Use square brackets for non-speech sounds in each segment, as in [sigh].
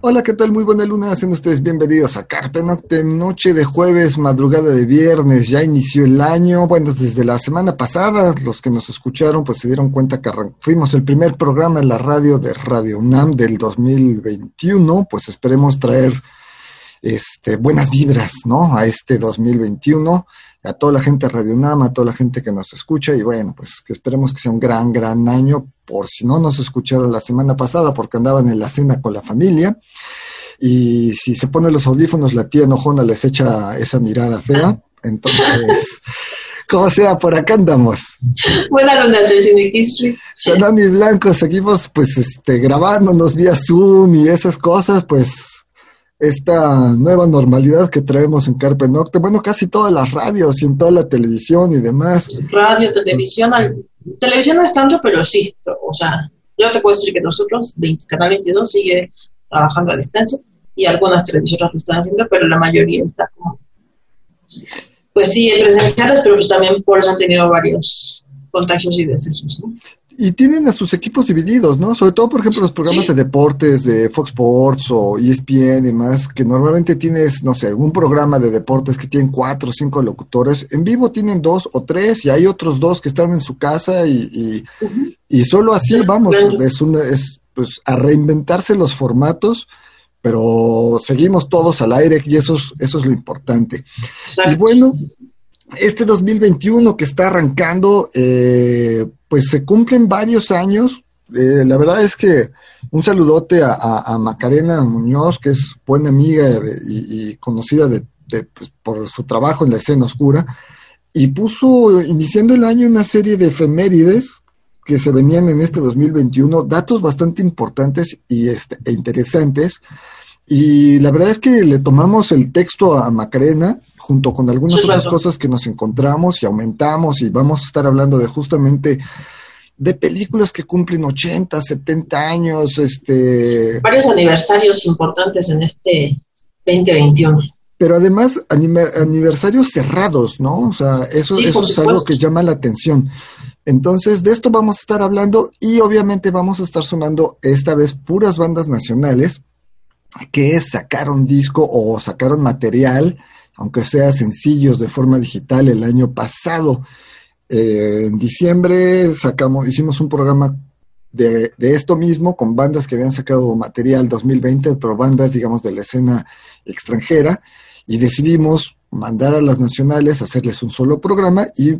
Hola, ¿qué tal? Muy buena luna, hacen ustedes bienvenidos a Carpe Noctem, noche de jueves, madrugada de viernes, ya inició el año, bueno, desde la semana pasada, los que nos escucharon pues se dieron cuenta que fuimos el primer programa en la radio de Radio UNAM del 2021, pues esperemos traer este, buenas vibras, ¿no? A este 2021, a toda la gente de Radio UNAM, a toda la gente que nos escucha y bueno, pues que esperemos que sea un gran, gran año por si no nos escucharon la semana pasada porque andaban en la cena con la familia. Y si se ponen los audífonos, la tía enojona les echa esa mirada fea. Entonces, [laughs] como sea, por acá andamos. Buena Sanón y Blanco, seguimos pues este, grabándonos vía Zoom y esas cosas, pues esta nueva normalidad que traemos en Carpe Nocte, bueno, casi todas las radios y en toda la televisión y demás. Radio, televisión, televisión no es tanto, pero sí, o sea, yo te puedo decir que nosotros, Canal 22 sigue trabajando a distancia y algunas televisoras lo están haciendo, pero la mayoría está como, pues sí, presenciales, pero pues también por eso han tenido varios contagios y decesos, ¿no? Y tienen a sus equipos divididos, ¿no? Sobre todo, por ejemplo, los programas de deportes de Fox Sports o ESPN y demás, que normalmente tienes, no sé, un programa de deportes que tienen cuatro o cinco locutores. En vivo tienen dos o tres y hay otros dos que están en su casa y, y, solo así, vamos, es, una, es pues, a reinventarse los formatos, pero seguimos todos al aire y eso es, eso es lo importante. Y bueno, este 2021 que está arrancando, eh, pues se cumplen varios años. Eh, la verdad es que un saludote a, Macarena Muñoz, que es buena amiga y, conocida de, pues, por su trabajo en la escena oscura, y puso, iniciando el año, una serie de efemérides que se venían en este 2021, datos bastante importantes y este, e interesantes. Y la verdad es que le tomamos el texto a Macarena junto con algunas otras cosas que nos encontramos y aumentamos y vamos a estar hablando de justamente de películas que cumplen 80, 70 años, este... Varios aniversarios importantes en este 2021. Pero además aniversarios cerrados, ¿no? O sea, eso, eso es algo que llama la atención. Entonces, de esto vamos a estar hablando y obviamente vamos a estar sonando esta vez puras bandas nacionales que sacaron disco o sacaron material aunque sea sencillos de forma digital el año pasado. Eh, en diciembre sacamos, hicimos un programa de, esto mismo con bandas que habían sacado material 2020, pero bandas, digamos, de la escena extranjera, y decidimos mandar a las nacionales, hacerles un solo programa y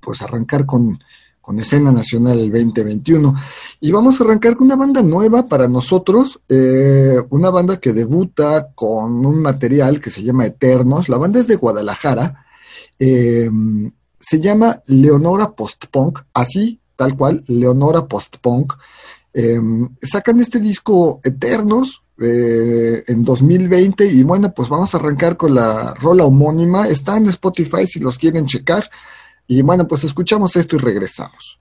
pues arrancar con, con escena nacional el 2021. Y vamos a arrancar con una banda nueva para nosotros, eh, una banda que debuta con un material que se llama Eternos. La banda es de Guadalajara. Eh, se llama Leonora Post-Punk, así, tal cual, Leonora Post-Punk. Eh, sacan este disco Eternos, en 2020 y bueno, pues vamos a arrancar con la rola homónima. Está en Spotify si los quieren checar. Y bueno, pues escuchamos esto y regresamos.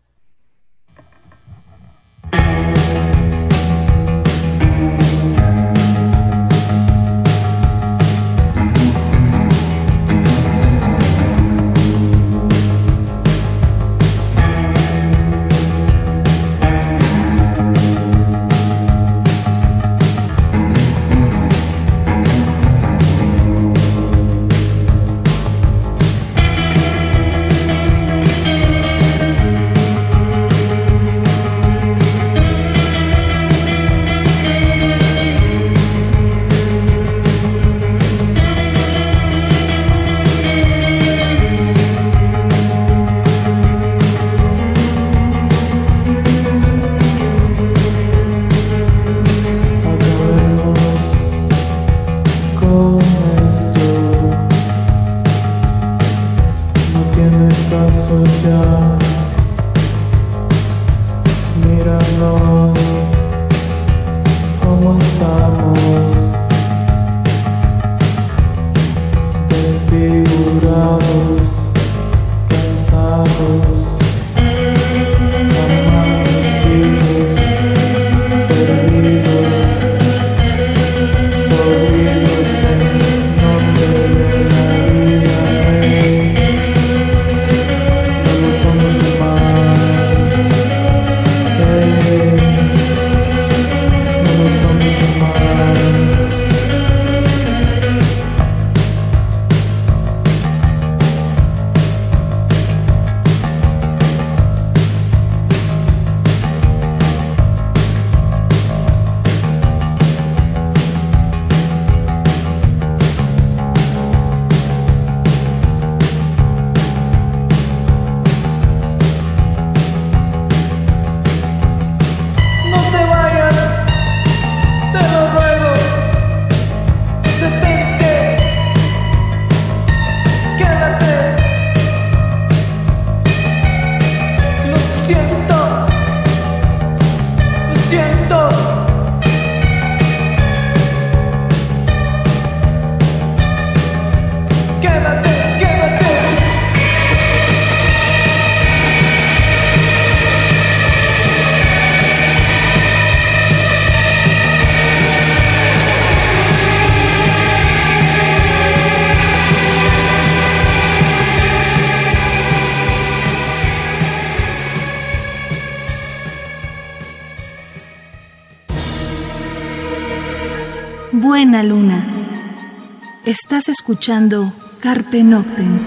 Estás escuchando Carpe Noctem.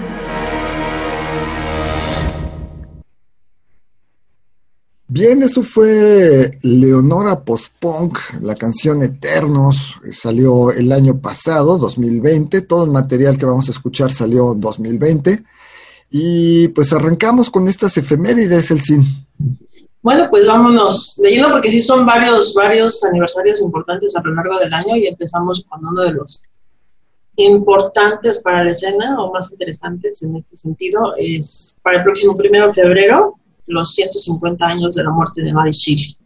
Bien, eso fue Leonora Postpunk, la canción Eternos, salió el año pasado, 2020, todo el material que vamos a escuchar salió en 2020, y pues arrancamos con estas efemérides, el CIN. Bueno, pues vámonos leyendo porque sí son varios, varios aniversarios importantes a lo largo del año y empezamos con uno de los importantes para la escena o más interesantes en este sentido es para el próximo primero de febrero los 150 años de la muerte de Mary Shelley.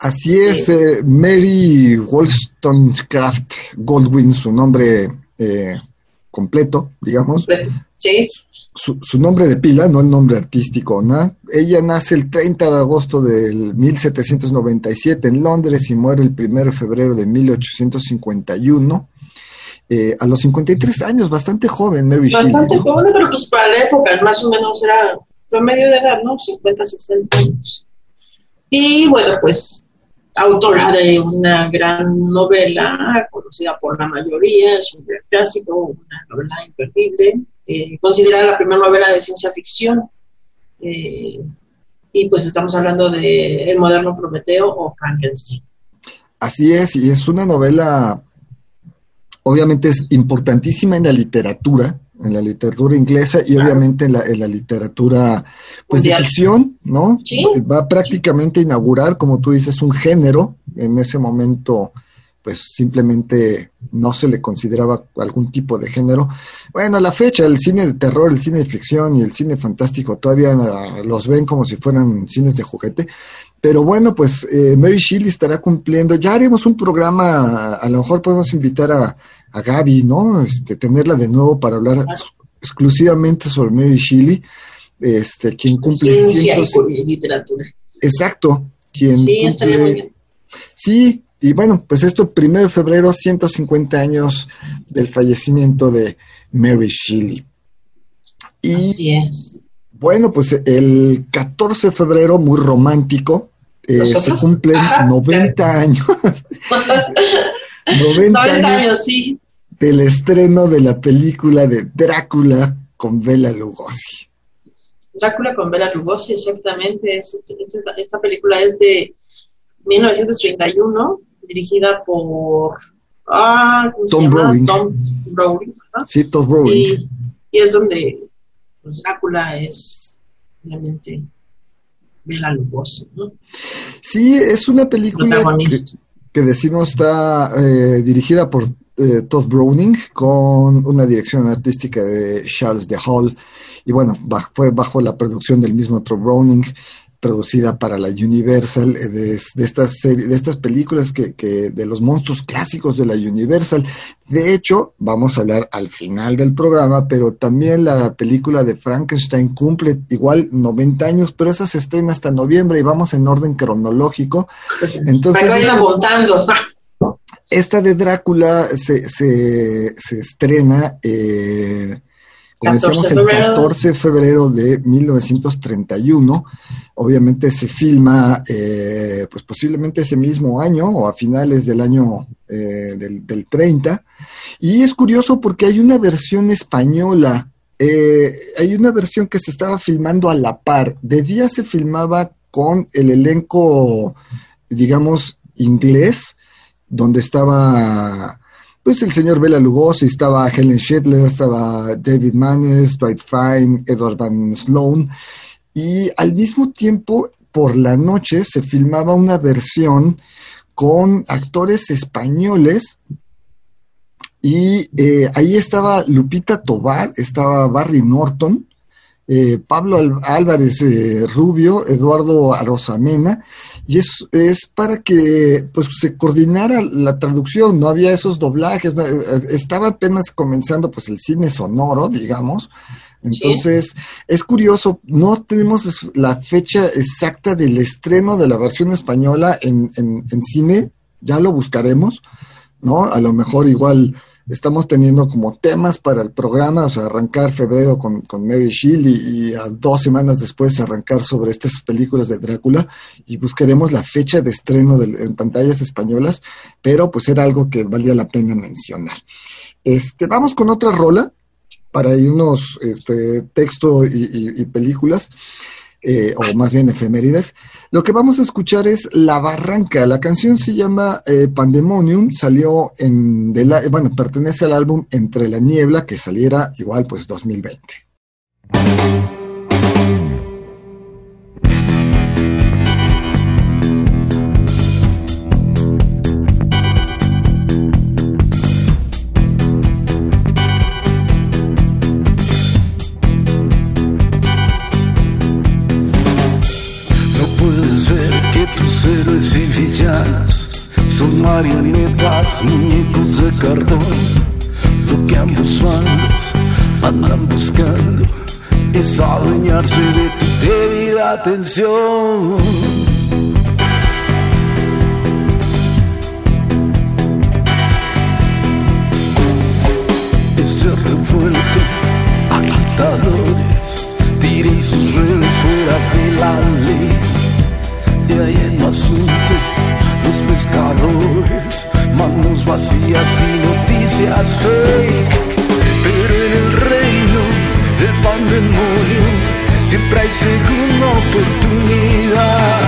Así es, eh, Mary Wollstonecraft Goldwyn, su nombre eh, completo, digamos. Sí. Su, su, nombre de pila, no el nombre artístico, ¿no? Ella nace el 30 de agosto del 1797 en Londres y muere el 1 de febrero de 1851. Eh, a los 53 años, bastante joven, Mary Shelley. Bastante joven, pero pues para la época, más o menos era promedio de edad, ¿no? 50, 60 años. Y bueno, pues autora de una gran novela conocida por la mayoría, es un gran clásico, una novela imperdible, eh, considerada la primera novela de ciencia ficción. Eh, y pues estamos hablando de El moderno Prometeo o Frankenstein. Así es, y es una novela, obviamente es importantísima en la literatura, en la literatura inglesa y obviamente en la, en la, literatura pues de ficción, ¿no? Va prácticamente a inaugurar, como tú dices, un género. En ese momento, pues simplemente no se le consideraba algún tipo de género. Bueno, a la fecha, el cine de terror, el cine de ficción y el cine fantástico todavía los ven como si fueran cines de juguete. Pero bueno, pues eh, Mary Shelley estará cumpliendo. Ya haremos un programa, a lo mejor podemos invitar a, a Gaby, ¿no? Este, tenerla de nuevo para hablar exclusivamente sobre Mary Shelley, este, quien cumple Ciencia y literatura. Exacto, quien sí, estaría muy bien. Sí, y bueno, pues esto, primero de febrero, 150 años del fallecimiento de Mary Shelley. Y, Así es. Bueno, pues el 14 de febrero, muy romántico, eh, se cumplen 90 años. [laughs] 90, años, sí. Del estreno de la película de Drácula con Bela Lugosi. Drácula con Bela Lugosi, exactamente. esta, película es de 1931, dirigida por ah, Tom Rowling. Tom Rowling. Sí, Tom Rowling. Y, es donde pues, Drácula es realmente Bela Lugosi. ¿no? Sí, es una película que decimos está eh, dirigida por eh, Todd Browning con una dirección artística de Charles de Hall. Y bueno, fue bajo la producción del mismo Todd Browning producida para la Universal, eh, de, estas series, de estas películas que, que, de los monstruos clásicos de la Universal. De hecho, vamos a hablar al final del programa, pero también la película de Frankenstein cumple igual 90 años, pero esa se estrena hasta noviembre y vamos en orden cronológico. Entonces, esta, de Drácula se, se, se estrena eh, como decíamos, el 14 de febrero de 1931. Obviamente se filma, eh, pues posiblemente ese mismo año o a finales del año eh, del, 30. Y es curioso porque hay una versión española, eh, hay una versión que se estaba filmando a la par. De día se filmaba con el elenco, digamos, inglés, donde estaba pues el señor Bela Lugosi, estaba Helen Schittler, estaba David Manners, Dwight Fine, Edward Van Sloan, y al mismo tiempo, por la noche, se filmaba una versión con actores españoles y eh, ahí estaba Lupita Tobar, estaba Barry Norton, eh, Pablo Álvarez eh, Rubio, Eduardo Arosamena, y es, es para que pues se coordinara la traducción, no había esos doblajes, eh, estaba apenas comenzando pues el cine sonoro, digamos. Entonces, es curioso, no tenemos la fecha exacta del estreno de la versión española en, en, cine, ya lo buscaremos, ¿no? A lo mejor igual estamos teniendo como temas para el programa, o sea, arrancar febrero con, con Mary Shelley y, a dos semanas después arrancar sobre estas películas de Drácula y buscaremos la fecha de estreno en pantallas españolas, pero pues era algo que valía la pena mencionar. Este, vamos con otra rola para irnos este, texto y películas. Eh, o más bien efemérides. Lo que vamos a escuchar es La Barranca. La canción se llama eh, Pandemonium, salió en, de la, bueno, pertenece al álbum Entre la Niebla, que saliera igual pues 2020. Son marionetas, muñecos de cartón. Lo que ambos bandos andan buscando es adueñarse de tu débil atención. Revuelto, agitadores, tire sus redes fuera de la ley. De ahí en asunto los pescadores, manos vacías y noticias fake. Pero en el reino del pandemonio siempre hay segunda oportunidad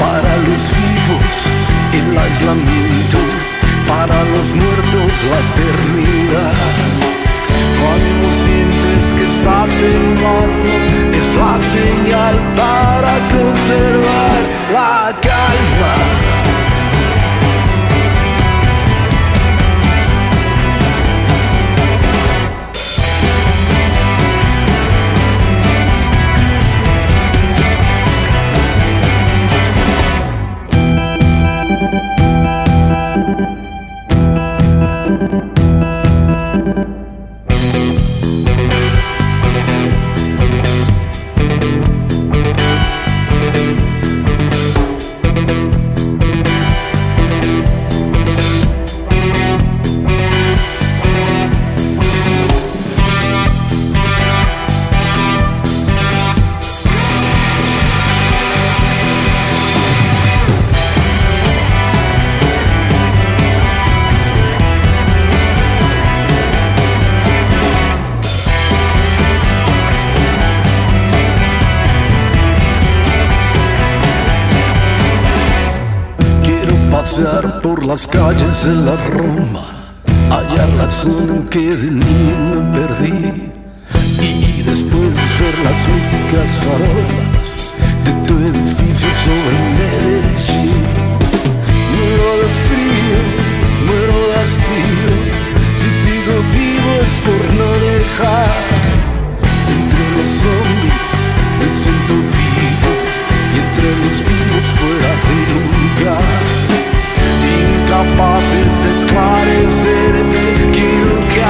para los vivos el aislamiento, para los muertos la eternidad. Cuando sientes que está temblando, es la señal para conservar la calma. Las calles de la Roma, hallar la zona que de niño me perdí y después ver las míticas farolas de tu edificio sobre Medellín. Muero de frío, muero de hastío, si sigo vivo es por no dejar entre los zombies me siento vivo y entre los vivos fuera capaces de esclarecerme. Quiero que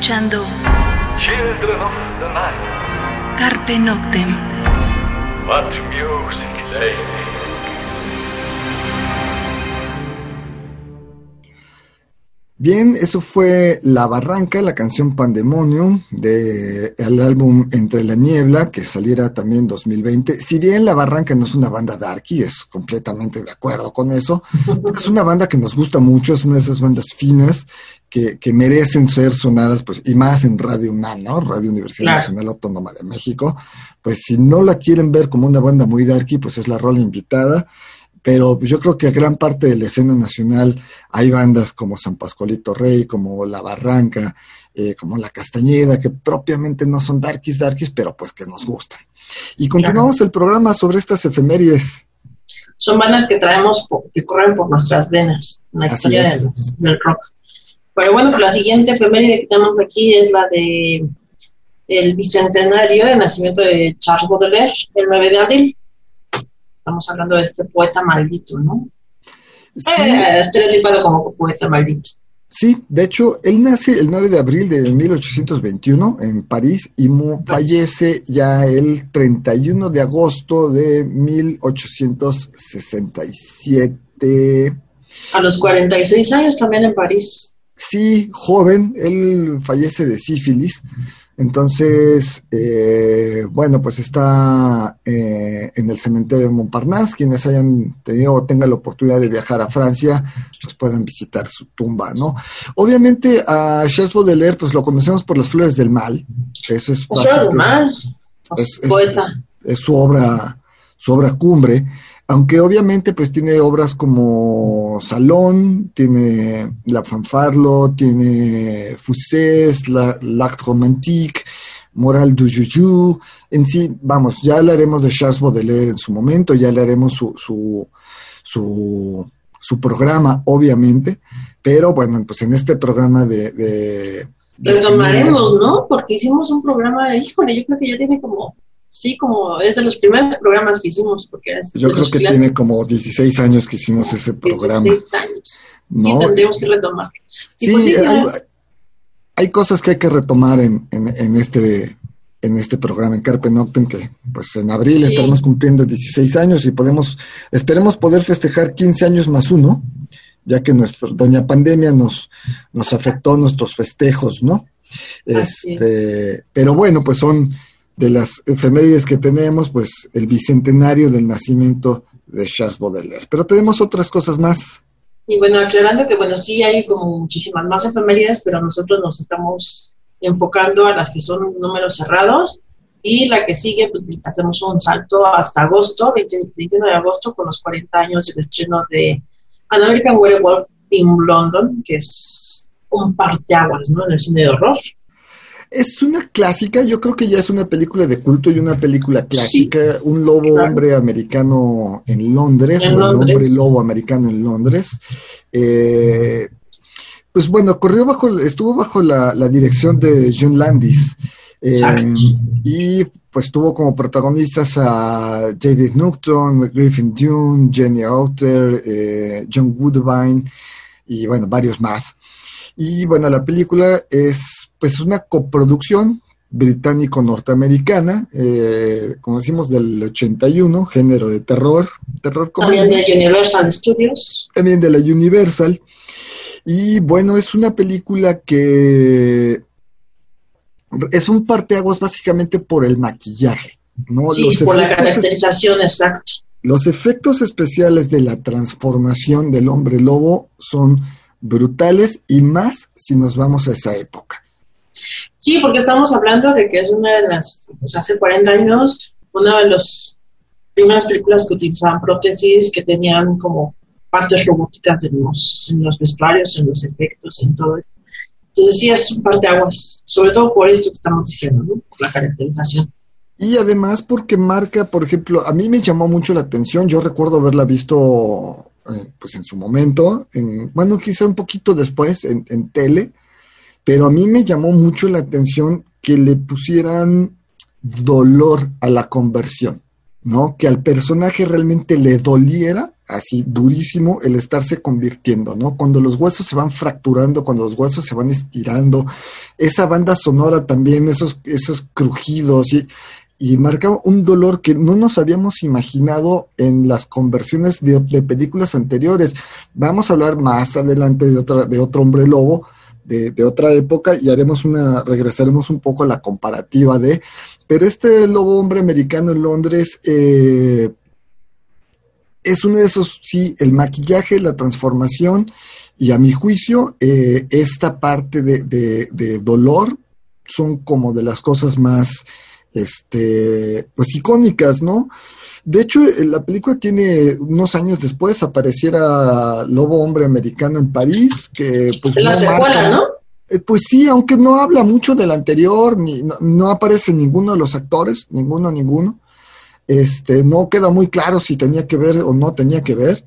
Escuchando Carpe Noctem. Bien, eso fue La Barranca, la canción Pandemonium del el álbum Entre la Niebla, que saliera también en 2020. Si bien La Barranca no es una banda darky, es completamente de acuerdo con eso, [laughs] es una banda que nos gusta mucho, es una de esas bandas finas que, que merecen ser sonadas, pues, y más en Radio UNAM, ¿no? Radio Universidad Nacional Autónoma de México. Pues si no la quieren ver como una banda muy darky, pues es la rola invitada pero yo creo que gran parte de la escena nacional hay bandas como San Pascualito Rey, como La Barranca, eh, como La Castañeda, que propiamente no son darkies, darkies, pero pues que nos gustan. Y continuamos el programa sobre estas efemérides. Son bandas que traemos, que corren por nuestras venas, en la historia del rock. Pero bueno, la siguiente efeméride que tenemos aquí es la de el bicentenario de nacimiento de Charles Baudelaire, el 9 de abril. Estamos hablando de este poeta maldito, ¿no? Sí. Eh, estereotipado como poeta maldito. Sí, de hecho, él nace el 9 de abril de 1821 en París y fallece ya el 31 de agosto de 1867. A los 46 años también en París. Sí, joven, él fallece de sífilis. Entonces, eh, bueno, pues está eh, en el cementerio de Montparnasse. Quienes hayan tenido o tengan la oportunidad de viajar a Francia, pues puedan visitar su tumba, ¿no? Obviamente a Charles Baudelaire, pues lo conocemos por las flores del mal. Ese es, es, es, su obra, su obra cumbre aunque obviamente pues tiene obras como Salón, tiene La Fanfarlo, tiene Fusés, L'Acte Romantique, Moral du Juju, en sí, vamos, ya hablaremos de Charles Baudelaire en su momento, ya hablaremos su, su, su, su programa, obviamente, pero bueno, pues en este programa de... de Retomaremos, ¿no? Porque hicimos un programa, híjole, yo creo que ya tiene como Sí, como es de los primeros programas que hicimos. Porque Yo creo que tiene como 16 años que hicimos ese programa. 16 años. ¿no? Sí, tendríamos que retomar. Sí, pues hay, cosas que hay que retomar en, en, este en este programa en Carpe Noctem que pues en abril estaremos cumpliendo 16 años y podemos esperemos poder festejar 15 años más uno ya que nuestra doña pandemia nos nos afectó nuestros festejos no este pero bueno pues son de las efemérides que tenemos, pues el bicentenario del nacimiento de Charles Baudelaire. Pero tenemos otras cosas más. Y bueno, aclarando que bueno, sí hay como muchísimas más efemérides, pero nosotros nos estamos enfocando a las que son números cerrados y la que sigue, pues hacemos un salto hasta agosto, 21 de agosto, con los 40 años del estreno de An American Werewolf in London, que es un parteaguas, ¿no? En el cine de horror. Es una clásica, yo creo que ya es una película de culto y una película clásica. un lobo hombre americano en Londres, un hombre lobo americano en Londres. Eh, pues bueno, corrió bajo, estuvo bajo la, dirección de John Landis. Eh, y pues tuvo como protagonistas a David Newton, Griffin Dune, Jenny Outer, eh, John Woodbine y bueno, varios más. Y bueno, la película es pues una coproducción británico-norteamericana, eh, como decimos, del 81, género de terror, terror También de Universal Studios. También de la Universal. Y bueno, es una película que es un parteaguas básicamente por el maquillaje, ¿no? Sí, por la caracterización, exacta. Los efectos especiales de la transformación del hombre lobo son brutales y más si nos vamos a esa época. Sí, porque estamos hablando de que es una de las, sea, hace 40 años, una de las primeras películas que utilizaban prótesis, que tenían como partes robóticas en los, en los vestuarios, en los efectos, en todo esto. Entonces sí es un parte aguas, sobre todo por esto que estamos diciendo, ¿no? Por la caracterización. Y además porque marca, por ejemplo, a mí me llamó mucho la atención, yo recuerdo haberla visto eh, pues en su momento, en, bueno, quizá un poquito después en, tele, pero a mí me llamó mucho la atención que le pusieran dolor a la conversión, ¿no? Que al personaje realmente le doliera así durísimo el estarse convirtiendo, ¿no? Cuando los huesos se van fracturando, cuando los huesos se van estirando, esa banda sonora también, esos, esos crujidos y y marcaba un dolor que no nos habíamos imaginado en las conversiones de, películas anteriores. Vamos a hablar más adelante de, otra, de otro hombre lobo, de, otra época, y haremos una, regresaremos un poco a la comparativa de, pero este lobo hombre americano en Londres eh, es uno de esos, sí, el maquillaje, la transformación, y a mi juicio, eh, esta parte de, de dolor son como de las cosas más este, pues icónicas, ¿no? De hecho, eh, la película tiene unos años después apareciera Lobo Hombre Americano en París, que pues... La secuela, ¿no? Eh, pues sí, aunque no habla mucho del anterior, ni, no, aparece ninguno de los actores, ninguno, ninguno. Este, no queda muy claro si tenía que ver o no tenía que ver,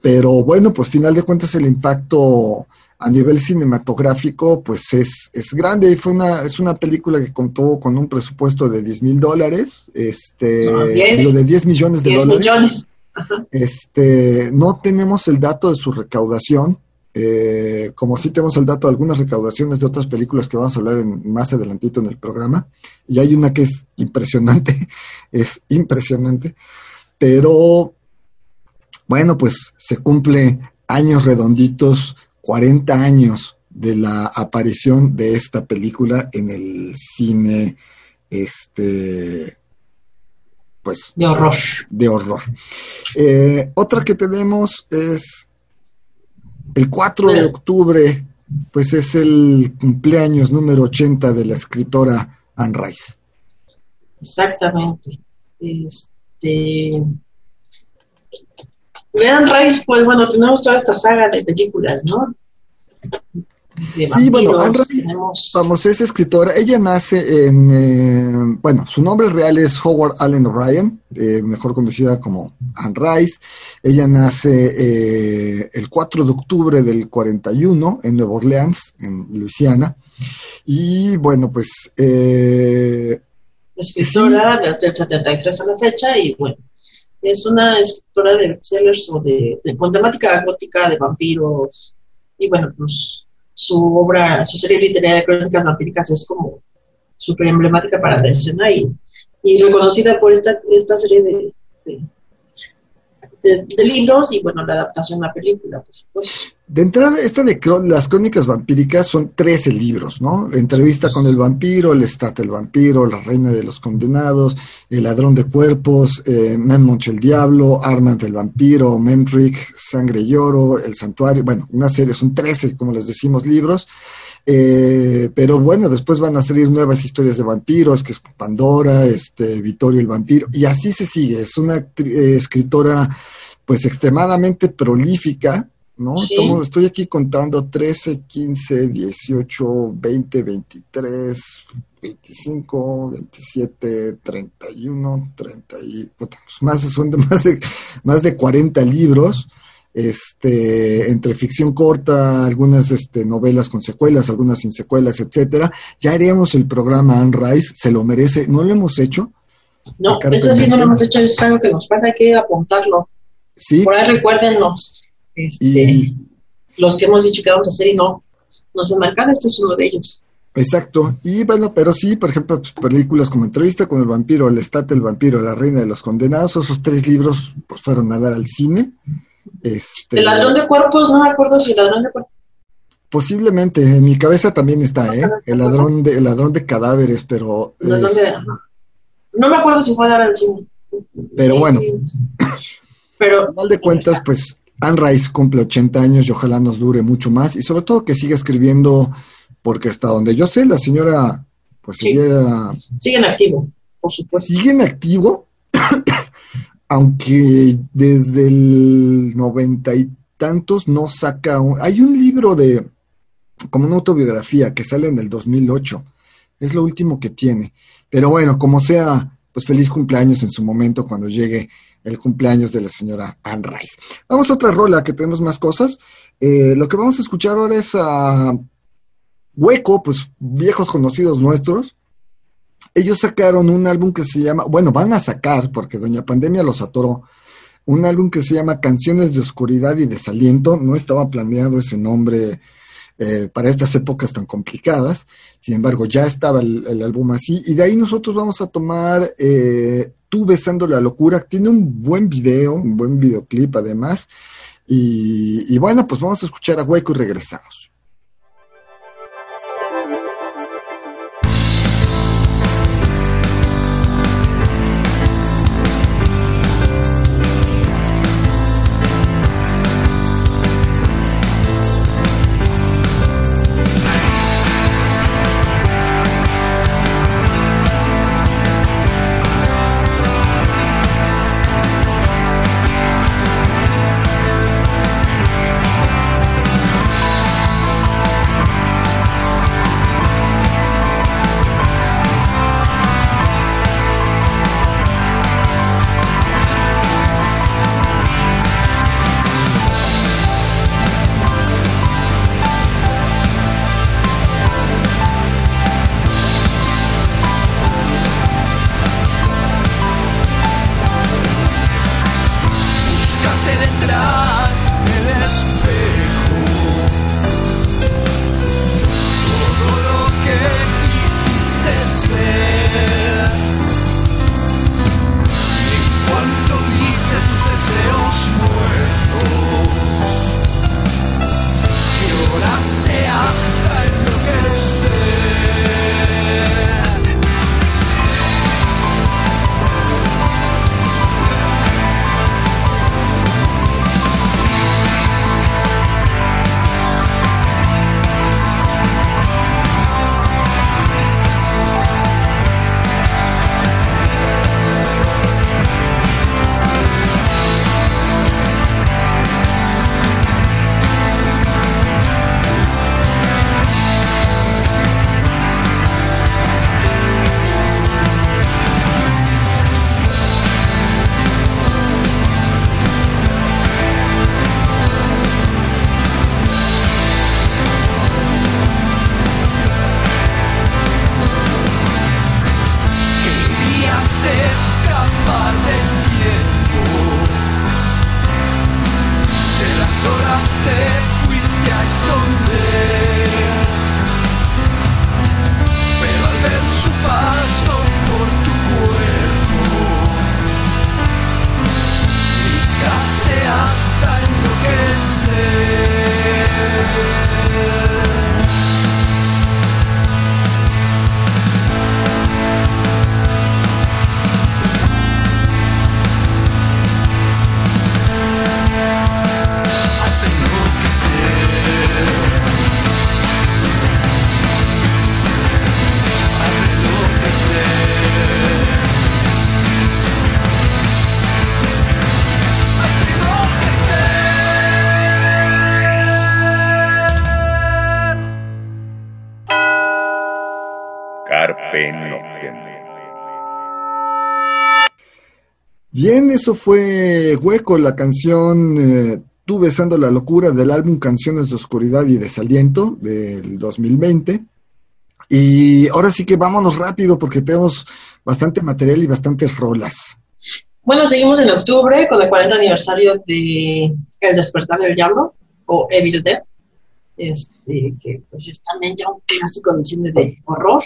pero bueno, pues final de cuentas el impacto a nivel cinematográfico, pues es, es grande. Fue una, es una película que contó con un presupuesto de 10 mil dólares, este, ah, de 10 millones de dólares. Este, no tenemos el dato de su recaudación, eh, como sí tenemos el dato de algunas recaudaciones de otras películas que vamos a hablar en, más adelantito en el programa, y hay una que es impresionante, [laughs] es impresionante, pero bueno, pues se cumple años redonditos, 40 años de la aparición de esta película en el cine, este, pues... De horror. De horror. Eh, otra que tenemos es el 4 de octubre, pues es el cumpleaños número 80 de la escritora Anne Rice. Exactamente. Este. Anne Rice, pues bueno, tenemos toda esta saga de películas, ¿no? sí, bueno, vamos, es escritora. Ella nace en, eh, bueno, su nombre real es Howard Allen O'Brien, eh, mejor conocida como Anne Rice. Ella nace eh, el 4 de octubre del 41 en Nueva Orleans, en Luisiana. Y bueno, pues... escritora desde el 73 a la fecha y bueno, es una escritora de bestsellers o de, con temática gótica, de vampiros. Y bueno, pues su obra, su serie literaria de crónicas vampíricas es como súper emblemática para la escena y, y reconocida por esta, esta serie de, de, libros y bueno, la adaptación a la película, por supuesto. De entrada, esta de las crónicas vampíricas son 13 libros, ¿no? La entrevista con el vampiro, el estate del vampiro, la reina de los condenados, el ladrón de cuerpos, eh, el diablo, Armas del vampiro, Memtrick, Sangre y Oro, el santuario, bueno, una serie, son 13, como les decimos, libros. Eh, pero bueno, después van a salir nuevas historias de vampiros, que es Pandora, este, Vittorio el vampiro, y así se sigue. Es una eh, escritora pues extremadamente prolífica, ¿no? estoy aquí contando 13, 15, 18, 20, 23, 25, 27, 31, 30 y pues más son de [laughs] más de más de 40 libros este, entre ficción corta, algunas este, novelas con secuelas, algunas sin secuelas, etcétera. Ya haremos el programa Anne Rice, se lo merece, no lo hemos hecho. No, eso sí no lo hemos hecho, es algo que nos falta, hay que apuntarlo. Sí. Por ahí recuérdenos, este, los que hemos dicho que vamos a hacer y no nos enmarcaron, este es uno de ellos. Exacto, y bueno, pero sí, por ejemplo, pues, películas como Entrevista con el vampiro, El estate del vampiro, La reina de los condenados, esos tres libros pues fueron a dar al cine. Este, el ladrón de cuerpos, no me acuerdo si el ladrón de cuerpos. Posiblemente, en mi cabeza también está, ¿eh? El ladrón de, el ladrón de cadáveres, pero... no me acuerdo si fue a dar al cine. Pero bueno. [coughs] Pero... Al final de cuentas, pues, Anne Rice cumple 80 años y ojalá nos dure mucho más. Y sobre todo que siga escribiendo, porque hasta donde yo sé, la señora, pues sigue... Sigue en activo, por supuesto. Sigue en activo [coughs] aunque desde el noventa y tantos no saca un... Hay un libro de, como una autobiografía que sale en el 2008, es lo último que tiene. Pero bueno, como sea, pues feliz cumpleaños en su momento cuando llegue el cumpleaños de la señora Anne Rice. Vamos a otra rola, que tenemos más cosas. Eh, lo que vamos a escuchar ahora es a Hueco, pues viejos conocidos nuestros, ellos sacaron un álbum que se llama, bueno, van a sacar, porque Doña Pandemia los atoró, un álbum que se llama Canciones de Oscuridad y Desaliento. No estaba planeado ese nombre eh, para estas épocas tan complicadas, sin embargo, ya estaba el, álbum así, y de ahí nosotros vamos a tomar eh, Tú Besando la Locura. Tiene un buen video, un buen videoclip además. Y, y bueno, pues vamos a escuchar a Hueco y regresamos. Bien, eso fue Hueco, la canción eh, Tú besando la locura del álbum Canciones de Oscuridad y Desaliento del 2020. Y ahora sí que vámonos rápido porque tenemos bastante material y bastantes rolas. Bueno, seguimos en octubre con el 40 aniversario de El despertar del diablo o Evil Dead, este, que pues es también ya un clásico del cine de horror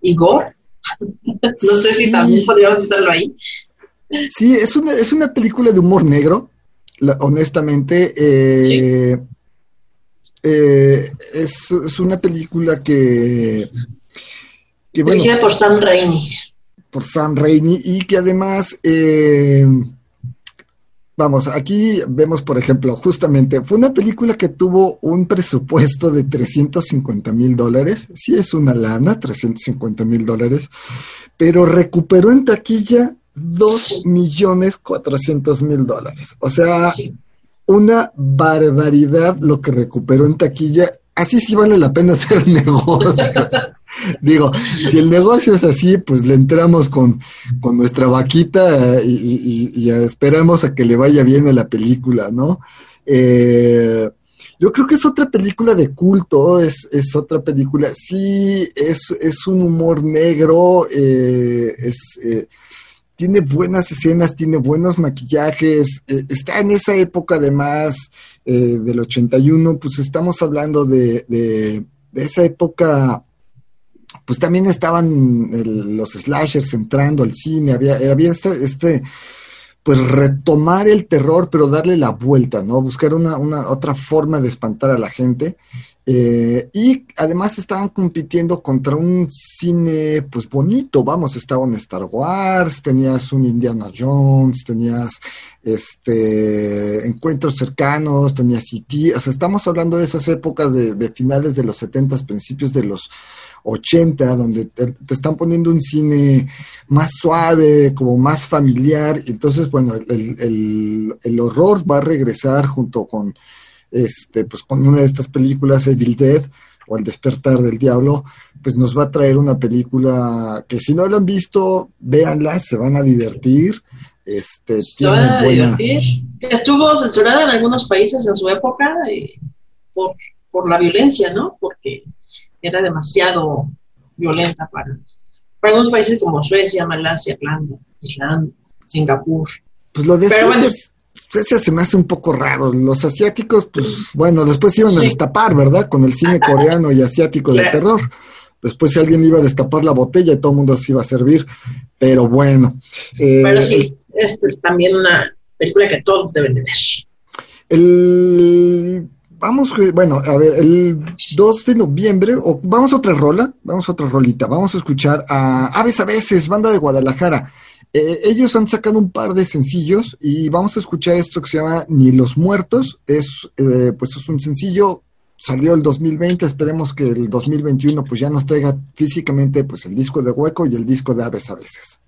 y gore. [laughs] no sé si también podríamos meterlo ahí. Sí, es una, es una película de humor negro, honestamente. Eh, eh, es, una película que... que Dirigida por Sam Raimi. Por Sam Raimi y que además... Eh, Vamos, aquí vemos, por ejemplo, justamente, fue una película que tuvo un presupuesto de 350 mil dólares, sí es una lana, 350 mil dólares, pero recuperó en taquilla 2 millones 400 mil dólares. O sea, una barbaridad lo que recuperó en taquilla. Así sí vale la pena [laughs] hacer negocio. Digo, si el negocio es así, pues le entramos con, nuestra vaquita y, esperamos a que le vaya bien a la película, ¿no? Eh, yo creo que es otra película de culto, es, otra película, sí, es, un humor negro, eh, es, eh, tiene buenas escenas, tiene buenos maquillajes, está en esa época además del 81, pues estamos hablando de, de esa época pues también estaban los slashers entrando al cine, había, había este, este, pues retomar el terror, pero darle la vuelta, ¿no? Buscar una, una otra forma de espantar a la gente. Eh, y además estaban compitiendo contra un cine, pues bonito, vamos, estaba en Star Wars, tenías un Indiana Jones, tenías este encuentros cercanos, tenías E.T., o sea, estamos hablando de esas épocas de, finales de los 70, principios de los 80, donde te, están poniendo un cine más suave, como más familiar. Entonces, bueno, el, horror va a regresar junto con, este, pues, con una de estas películas, Evil Dead o El despertar del diablo, pues nos va a traer una película que si no la han visto, véanla, se van a divertir. Este, se van a divertir. Estuvo censurada en algunos países en su época eh, por, por la violencia, ¿no? Porque era demasiado violenta para, para algunos países como Suecia, Malasia, Islanda, Singapur. Pues lo de Suecia, se me hace un poco raro. Los asiáticos, pues bueno, después iban a destapar, ¿verdad? Con el cine coreano y asiático de terror. Después si alguien iba a destapar la botella y todo el mundo se iba a servir, pero bueno. Eh, pero sí, esta es también una película que todos deben de ver. El vamos, bueno, a ver, el 2 de noviembre, o vamos a otra rola, vamos a otra rolita, vamos a escuchar a Aves a veces, banda de Guadalajara. Eh, ellos han sacado un par de sencillos y vamos a escuchar esto que se llama Ni los Muertos. Es, eh, pues es un sencillo, salió el 2020, esperemos que el 2021 pues ya nos traiga físicamente pues el disco de Hueco y el disco de Aves a veces.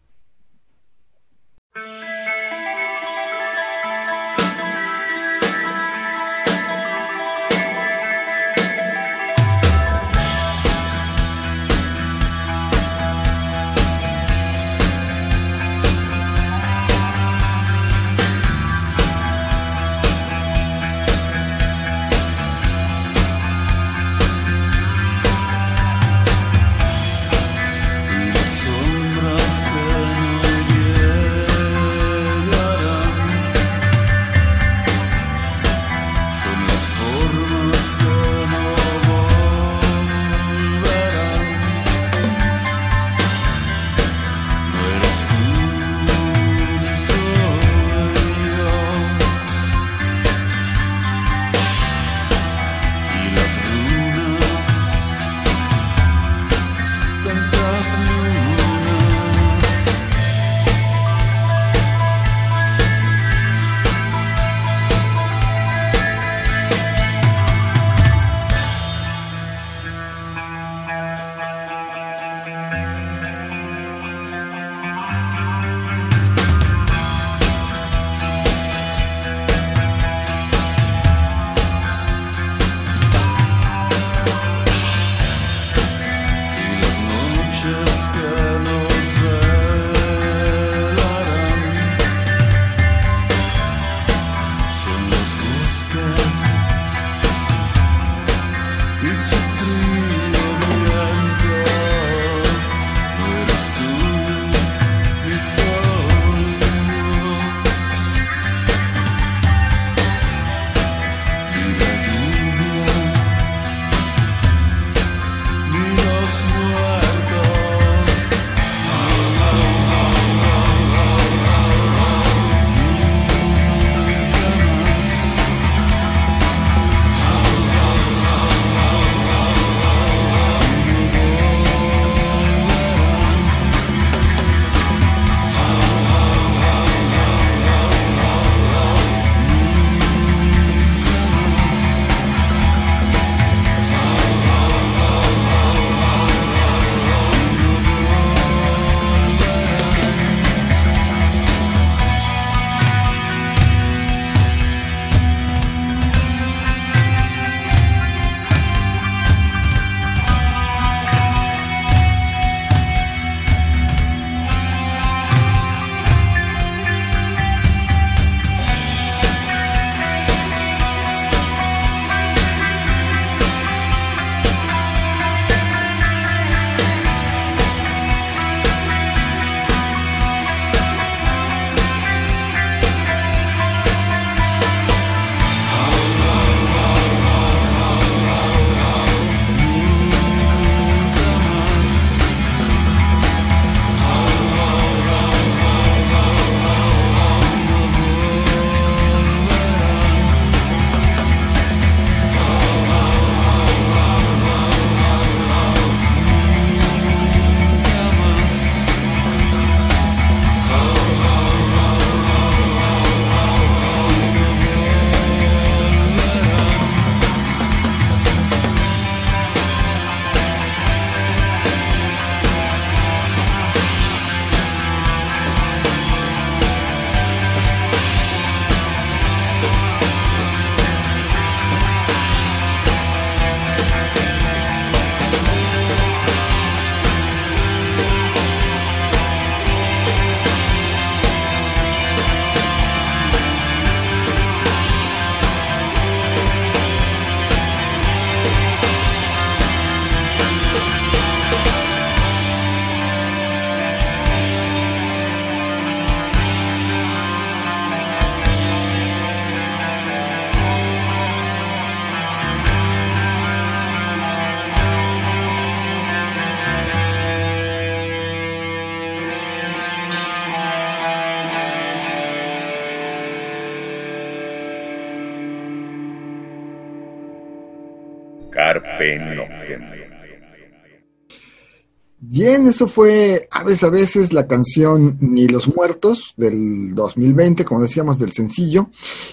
Bien, eso fue Aves a veces la canción Ni los Muertos del 2020, como decíamos, del sencillo.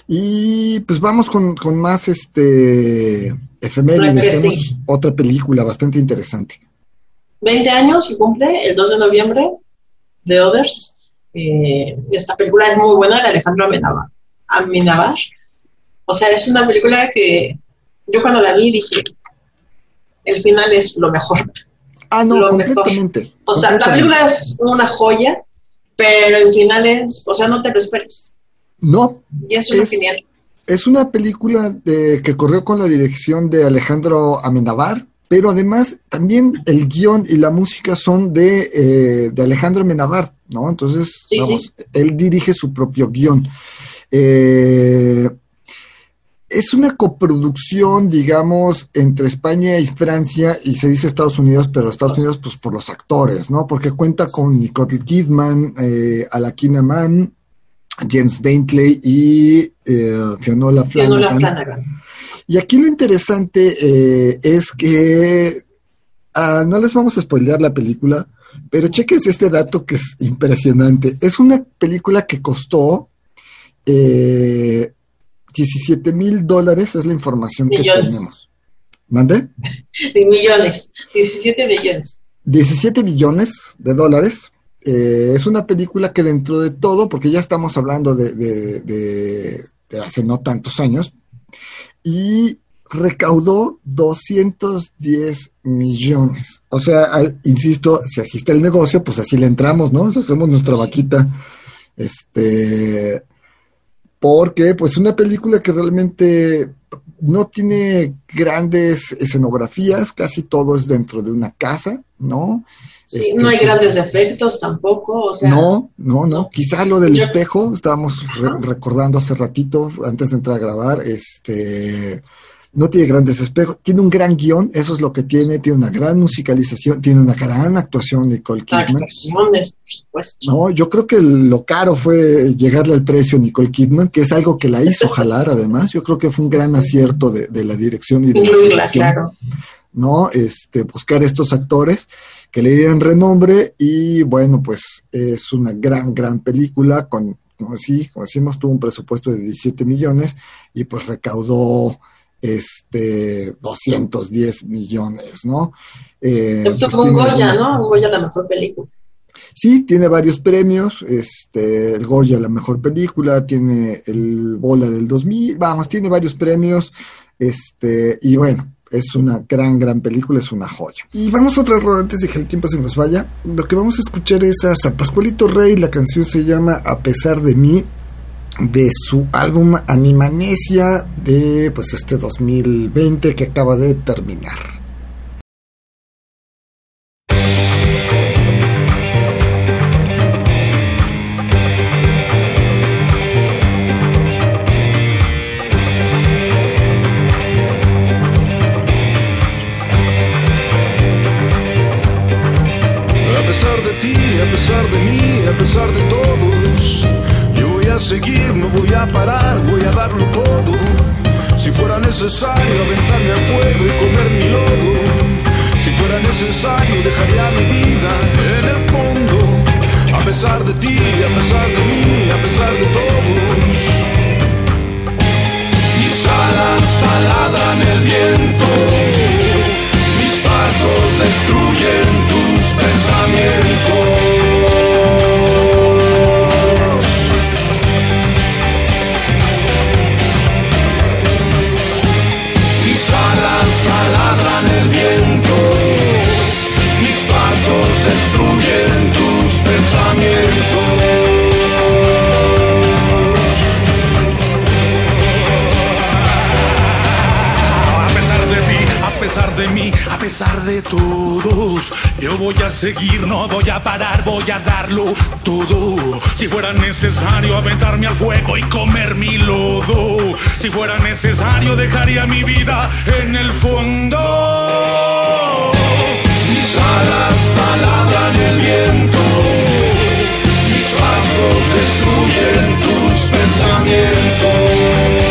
Y pues vamos con, más este efemérides. Tenemos otra película bastante interesante. 20 años y cumple el 2 de noviembre de Others. Eh, esta película es muy buena de Alejandro Amenábar. O sea, es una película que yo cuando la vi dije, el final es lo mejor. Ah, no, completamente. O sea, la película es una joya, pero en final es, o sea, no te lo esperes. No. Y eso es, genial. Es una película de, que corrió con la dirección de Alejandro Amenabar, pero además también el guion y la música son de, eh, de Alejandro Amenabar, ¿no? Entonces, vamos, él dirige su propio guion. Eh, es una coproducción, digamos, entre España y Francia, y se dice Estados Unidos, pero Estados Unidos, pues por los actores, ¿no? Porque cuenta con Nicole Kidman, eh, Alakina Mann, James Bentley y eh, Fionnuala Flanagan. Y aquí lo interesante eh, es que ah, no les vamos a spoilear la película, pero chequense este dato que es impresionante. Es una película que costó eh, 17 mil dólares es la información que tenemos. ¿Mande? millones, 17 millones. 17 millones de dólares. Eh, es una película que dentro de todo, porque ya estamos hablando de, hace no tantos años, y recaudó 210 millones. O sea, insisto, si asiste el negocio, pues así le entramos, ¿no? Hacemos nuestra vaquita. Este, porque pues una película que realmente no tiene grandes escenografías, casi todo es dentro de una casa, ¿no? Sí, no hay este, grandes efectos tampoco, o sea, No, no, no, quizá lo del espejo, estábamos recordando hace ratito, antes de entrar a grabar, este no tiene grandes espejos, tiene un gran guion, eso es lo que tiene, tiene una gran musicalización, tiene una gran actuación de Nicole Kidman. No, yo creo que lo caro fue llegarle al precio a Nicole Kidman, que es algo que la hizo jalar además, yo creo que fue un gran acierto de, la dirección y de Incluirla, claro. ¿no? Este, buscar estos actores que le dieran renombre y bueno, pues es una gran, gran película con, como, así, como decimos, tuvo un presupuesto de 17 millones y pues recaudó este 210 millones, ¿no? Eh, pues un Goya, ¿no? Un Goya la mejor película. Sí, tiene varios premios, este, el Goya la mejor película, tiene el Bola del 2000, vamos, tiene varios premios, este, y bueno, es una gran, gran película, es una joya. Y vamos a otra rueda antes de que el tiempo se nos vaya. Lo que vamos a escuchar es a San Pascualito Rey, la canción se llama A pesar de mí, de su álbum Animanesia de pues este 2020 que acaba de terminar. A parar, voy a darlo todo. Si fuera necesario aventarme al fuego y comer mi lodo. Si fuera necesario dejaría mi vida en el fondo. A pesar de ti, a pesar de mí, a pesar de todos. Mis alas taladran el viento. Mis pasos destruyen tus pensamientos. De todos, yo voy a seguir, no voy a parar, voy a darlo todo. Si fuera necesario aventarme al fuego y comer mi lodo, si fuera necesario dejaría mi vida en el fondo alas taladran el viento, mis pasos destruyen tus pensamientos.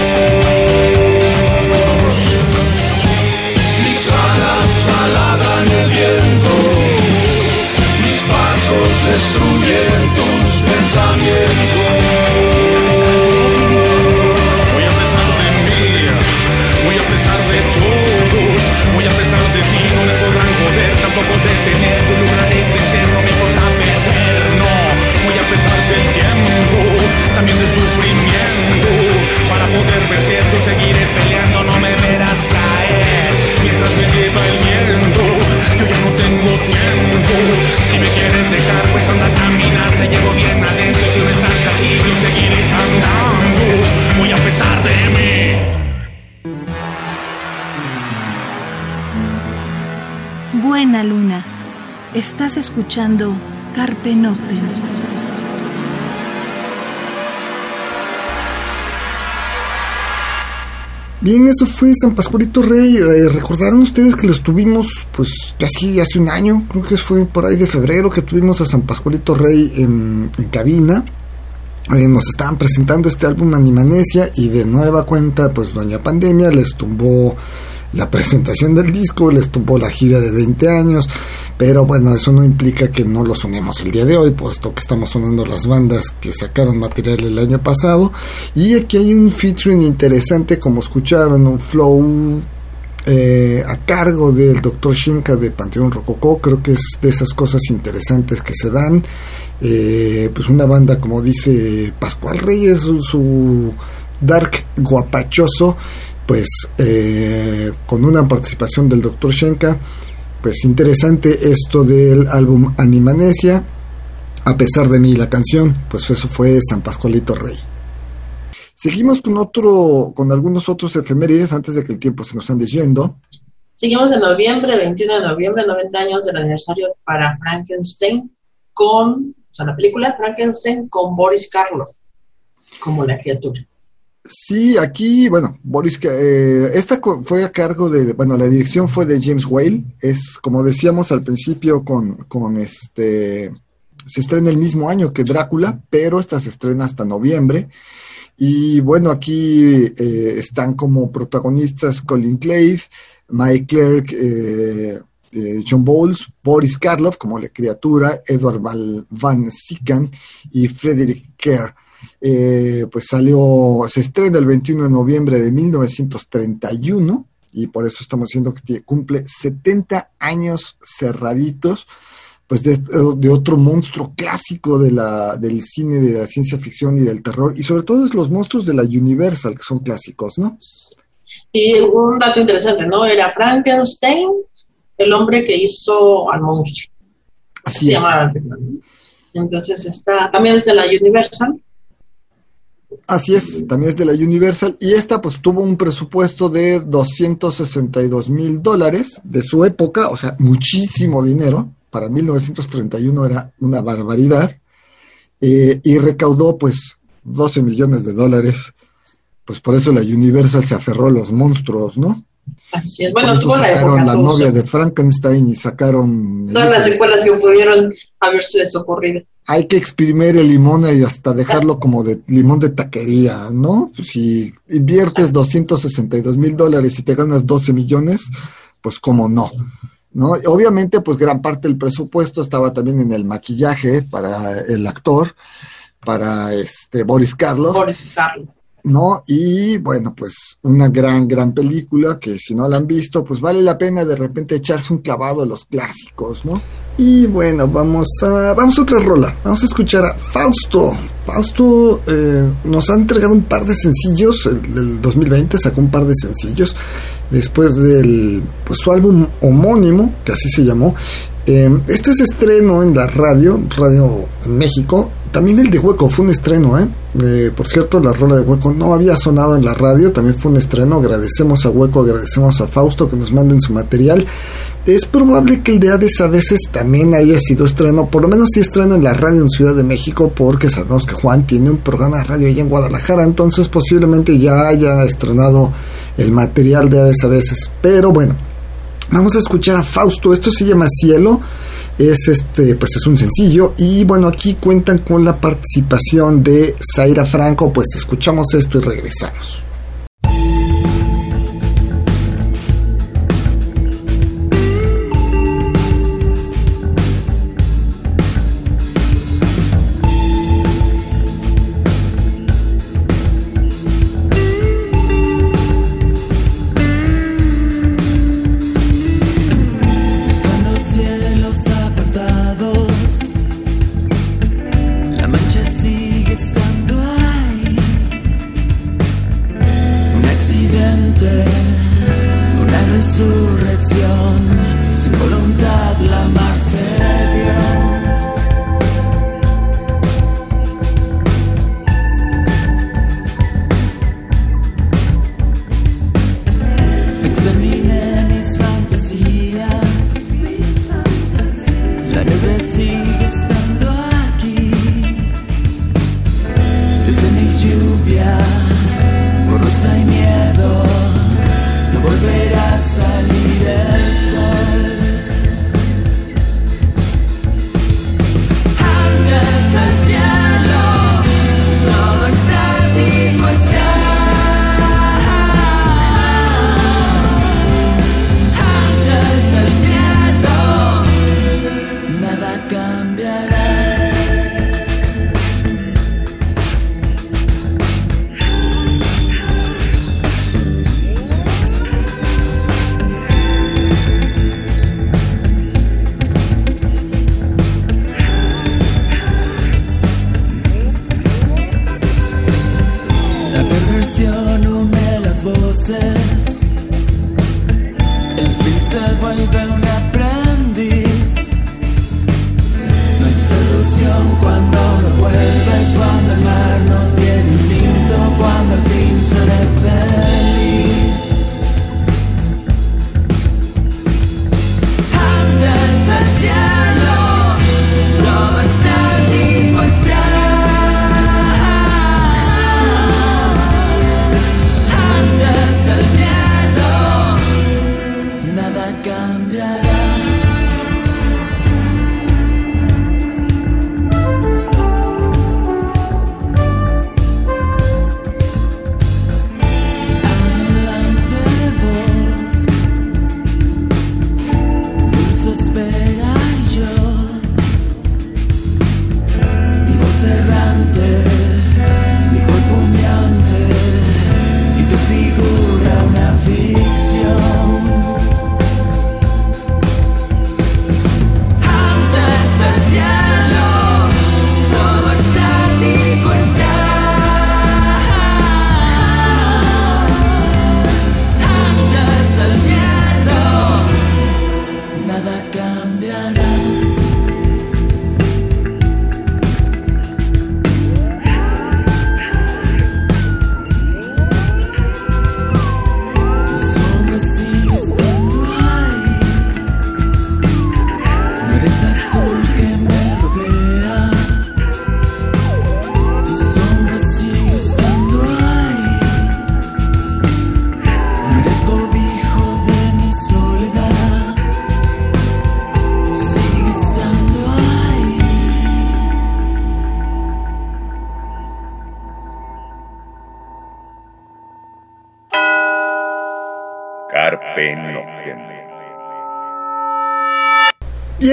destruyen tus pensamientos. Voy a pesar de mí, voy a pesar de todos, voy a pesar de ti, no me podrán poder tampoco detenerte, lograré crecer, no me podrá perder, no. Voy a pesar del tiempo, también del sufrimiento. Estás escuchando Carpe Noctem. Bien, eso fue San Pascualito Rey. Eh, recordaron ustedes que lo estuvimos, pues, casi hace un año, creo que fue por ahí de febrero que tuvimos a San Pascualito Rey en, cabina. Eh, nos estaban presentando este álbum Animanesia y de nueva cuenta, pues, Doña Pandemia les tumbó la presentación del disco, les tumbó la gira de 20 años, pero bueno, eso no implica que no lo sonemos el día de hoy, puesto que estamos sonando las bandas que sacaron material el año pasado. Y aquí hay un featuring interesante, como escucharon, un flow eh, a cargo del Dr. Shinka de Panteón Rococó. Creo que es de esas cosas interesantes que se dan. Eh, pues una banda, como dice Pascual Reyes, su dark guapachoso, pues eh, con una participación del Dr. Shenka pues interesante esto del álbum Animanesia, a pesar de mí la canción, pues eso fue San Pascualito Rey. Seguimos con otro, con algunos otros efemérides antes de que el tiempo se nos ande yendo. Seguimos en noviembre, 21 de noviembre, 90 años del aniversario para Frankenstein con, o sea, la película Frankenstein con Boris Karloff como la criatura. Sí, aquí, bueno, Boris, eh, esta fue a cargo de, bueno, la dirección fue de James Whale, es como decíamos al principio con, con este, se estrena el mismo año que Drácula, pero esta se estrena hasta noviembre. Y bueno, aquí eh, están como protagonistas Colin Clave, Mike Clerk, eh, John Bowles, Boris Karloff como la criatura, Edward Van Sican y Frederick Kerr. Eh, pues salió, se estrena el 21 de noviembre de 1931 y por eso estamos diciendo que cumple 70 años cerraditos, pues de, otro monstruo clásico de la, del cine, de la ciencia ficción y del terror, y sobre todo es los monstruos de la Universal, que son clásicos, ¿no? Y un dato interesante, ¿no? Era Frankenstein, el hombre que hizo al monstruo. Así es. Entonces está, también es de la Universal, Así es, también es de la Universal y esta pues tuvo un presupuesto de 262 mil dólares de su época, o sea, muchísimo dinero, para 1931 era una barbaridad, eh, y recaudó pues 12 millones de dólares, pues por eso la Universal se aferró a los monstruos, ¿no? Así es. Bueno, tuvo la sacaron la novia de Frankenstein y sacaron... Todas las secuelas que pudieron haberse les ocurrido hay que exprimir el limón y hasta dejarlo como de limón de taquería, ¿no? Pues si inviertes 262 mil dólares y te ganas 12 millones, pues como no, ¿no? Obviamente, pues gran parte del presupuesto estaba también en el maquillaje para el actor, para este Boris Karloff. Boris Karloff. ¿No? Y bueno, pues una gran, gran película que si no la han visto, pues vale la pena de repente echarse un clavado a los clásicos, ¿no? Y bueno, vamos a, vamos a otra rola, vamos a escuchar a Fausto. Fausto eh, nos ha entregado un par de sencillos, el, 2020 sacó un par de sencillos después del pues, su álbum homónimo, que así se llamó. Eh, este es estreno en la radio, Radio en México, también el de Hueco fue un estreno, ¿eh? ¿eh? Por cierto, la rola de Hueco no había sonado en la radio, también fue un estreno. Agradecemos a Hueco, agradecemos a Fausto que nos manden su material. Es probable que el de Aves a veces también haya sido estreno, por lo menos sí estreno en la radio en Ciudad de México, porque sabemos que Juan tiene un programa de radio allá en Guadalajara, entonces posiblemente ya haya estrenado el material de Aves a veces. Pero bueno, vamos a escuchar a Fausto, esto se llama Cielo es este pues es un sencillo. Y bueno aquí cuentan con la participación de Zaira Franco. Pues escuchamos esto y regresamos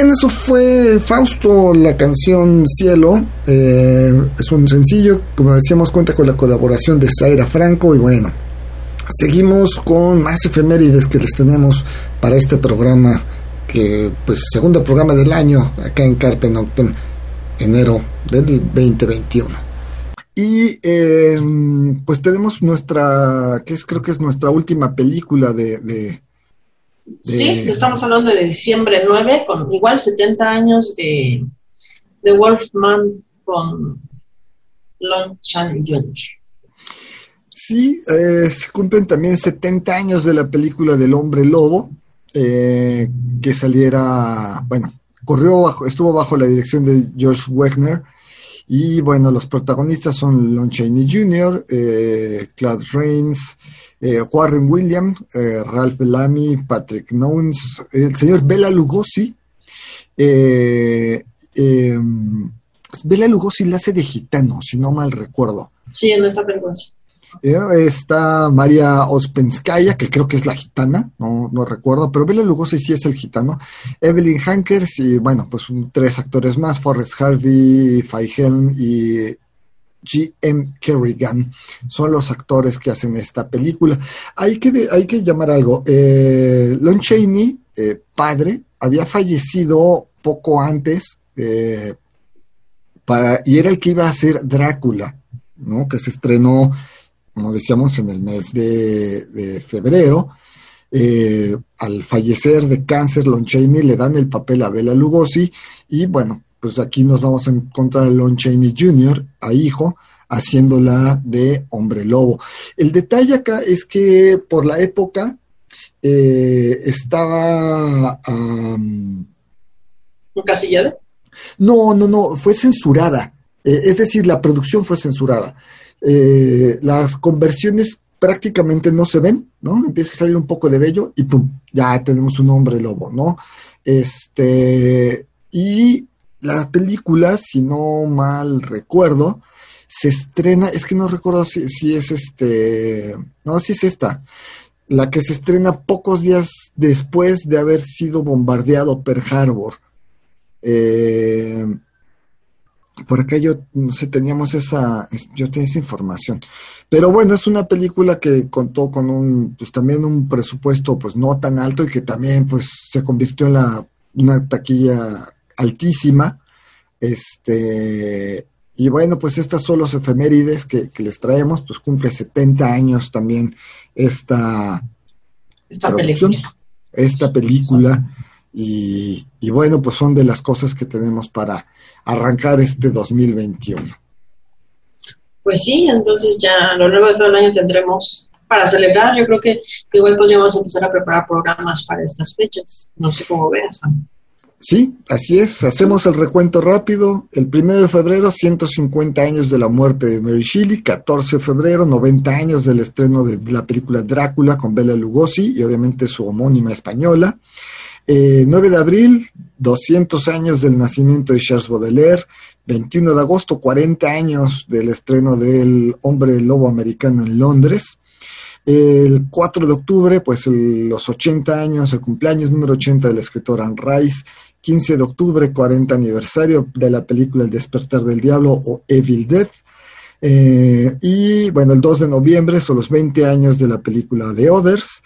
Bien, eso fue Fausto, la canción Cielo. Eh, es un sencillo, como decíamos, cuenta con la colaboración de Zaira Franco. Y bueno, seguimos con más efemérides que les tenemos para este programa, que pues segundo programa del año acá en Carpe Noctem, enero del 2021. Y eh, pues tenemos nuestra, que es creo que es nuestra última película de Sí, estamos hablando de diciembre 9, con igual 70 años de, de Wolfman con Lon Chan Jr. Sí, eh, se cumplen también 70 años de la película del hombre lobo, eh, que saliera, bueno, corrió bajo, estuvo bajo la dirección de George Wegner, y bueno, los protagonistas son Lon Chaney Jr., eh, Claude Rains, eh, Warren Williams, eh, Ralph Bellamy, Patrick Nowens, el señor Bela Lugosi. Eh, em, Bela Lugosi la hace de gitano, si no mal recuerdo. Sí, en esta película. está María Ospenskaya, que creo que es la gitana, no, no recuerdo, pero Bela Lugosi sí es el gitano. Evelyn Hankers y, bueno, pues tres actores más, Forrest Harvey, Fay Helm y G.M. Kerrigan son los actores que hacen esta película. Hay que, hay que llamar algo. Eh, Lon Chaney, eh, padre, había fallecido poco antes eh, para, y era el que iba a ser Drácula, ¿no? que se estrenó, como decíamos, en el mes de, febrero. al fallecer de cáncer, Lon Chaney le dan el papel a Bela Lugosi y bueno, pues aquí nos vamos a encontrar a Lon Chaney Jr., a hijo, haciéndola de hombre lobo. El detalle acá es que por la época eh, estaba... Um, ¿Encasillada? No, no, no, fue censurada. Eh, es decir, la producción fue censurada. Eh, las conversiones prácticamente no se ven, ¿no? Empieza a salir un poco de vello y pum, ya tenemos un hombre lobo, ¿no? Este, y la película, si no mal recuerdo, se estrena, es que no recuerdo si, si es este, no, si es esta, la que se estrena pocos días después de haber sido bombardeado Pearl Harbor. Eh, por acá yo, no sé, teníamos esa, yo tenía esa información. Pero bueno, es una película que contó con un, pues también un presupuesto pues no tan alto y que también pues se convirtió en la, una taquilla altísima. Este, y bueno, pues estas son los efemérides que, les traemos, pues cumple 70 años también esta, esta película. Esta película. Y, y, bueno, pues son de las cosas que tenemos para arrancar este 2021. Pues sí, entonces ya a lo largo de todo el año tendremos para celebrar. Yo creo que igual podríamos empezar a preparar programas para estas fechas. No sé cómo veas. Sí, así es. Hacemos el recuento rápido. El 1 de febrero, 150 años de la muerte de Mary Shelley. 14 de febrero, 90 años del estreno de la película Drácula con Bela Lugosi y obviamente su homónima española. 9 eh, de abril, 200 años del nacimiento de Charles Baudelaire. 21 de agosto, 40 años del estreno del Hombre Lobo Americano en Londres. El 4 de octubre, pues los 80 años, el cumpleaños número 80 del escritor Anne Rice. 15 de octubre, 40 aniversario de la película El despertar del diablo o Evil Death. Eh, y bueno, el 2 de noviembre son los 20 años de la película The Others.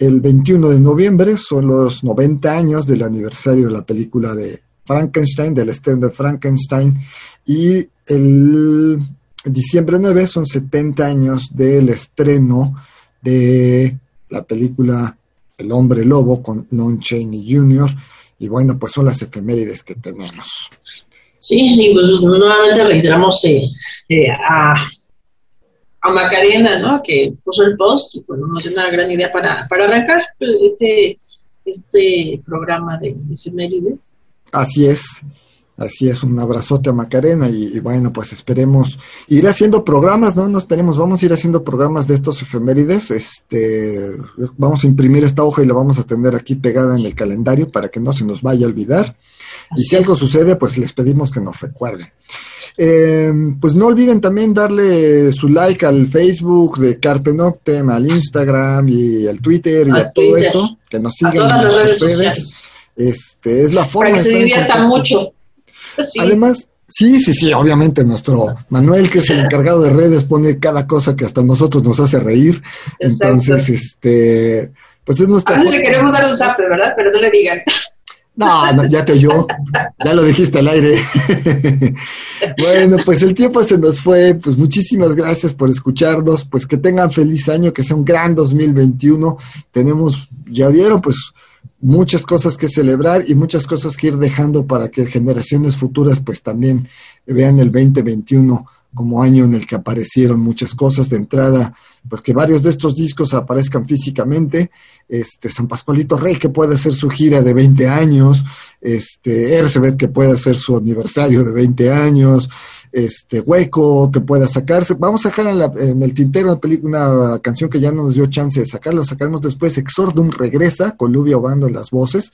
El 21 de noviembre son los 90 años del aniversario de la película de Frankenstein, del estreno de Frankenstein. Y el diciembre 9 son 70 años del estreno de la película El hombre lobo con Lon Chaney Jr. Y bueno, pues son las efemérides que tenemos. Sí, y pues nuevamente reiteramos eh, eh, a, a Macarena, ¿no? Que puso el post y bueno, nos dio una gran idea para, para arrancar este, este programa de efemérides. Así es. Así es, un abrazote a Macarena y, bueno, pues esperemos ir haciendo programas, ¿no? No esperemos, vamos a ir haciendo programas de estos efemérides. Este, vamos a imprimir esta hoja y la vamos a tener aquí pegada en el calendario para que no se nos vaya a olvidar. y si algo sucede, pues les pedimos que nos recuerden. Eh, pues no olviden también darle su like al Facebook de Carpe Noctem, al Instagram y al Twitter y a, todo eso, que nos sigan en nuestras redes. Este, es la forma para que se diviertan mucho [laughs] Además, sí, sí, sí, obviamente nuestro Manuel, que es el [laughs] encargado de redes, pone cada cosa que hasta nosotros nos hace reír. Entonces, este, pues es nuestra... A veces le queremos dar un zap, ¿verdad? Pero no le digan. No, ya te oyó, ya lo dijiste al aire. [laughs] bueno, pues el tiempo se nos fue, pues muchísimas gracias por escucharnos, pues que tengan feliz año, que sea un gran 2021. Tenemos, ya vieron, pues muchas cosas que celebrar y muchas cosas que ir dejando para que generaciones futuras pues también vean el 2021 como año en el que aparecieron muchas cosas de entrada, pues que varios de estos discos aparezcan físicamente, este San Pascualito Rey que puede hacer su gira de 20 años, este Ercebet que puede hacer su aniversario de 20 años, este hueco que pueda sacarse. Vamos a sacar en, el tintero una, canción que ya no nos dio chance de sacarlo, sacaremos después. Exordum regresa con Lubia Obando las voces.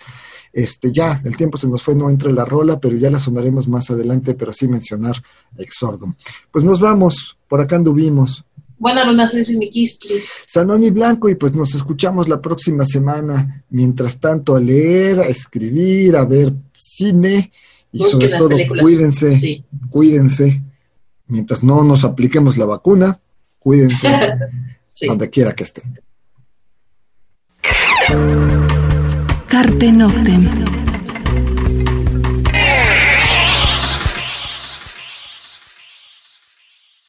Este, ya, el tiempo se nos fue, no entre la rola, pero ya la sonaremos más adelante, pero sí mencionar Exordum. Pues nos vamos, por acá anduvimos. Buenas luna, Miquistri. Sanoni Blanco, y pues nos escuchamos la próxima semana. Mientras tanto, a leer, a escribir, a ver cine y sobre todo, cuídense, cuídense. Mientras no nos apliquemos la vacuna, cuídense [laughs] donde quiera que estén. Carpe Noctem.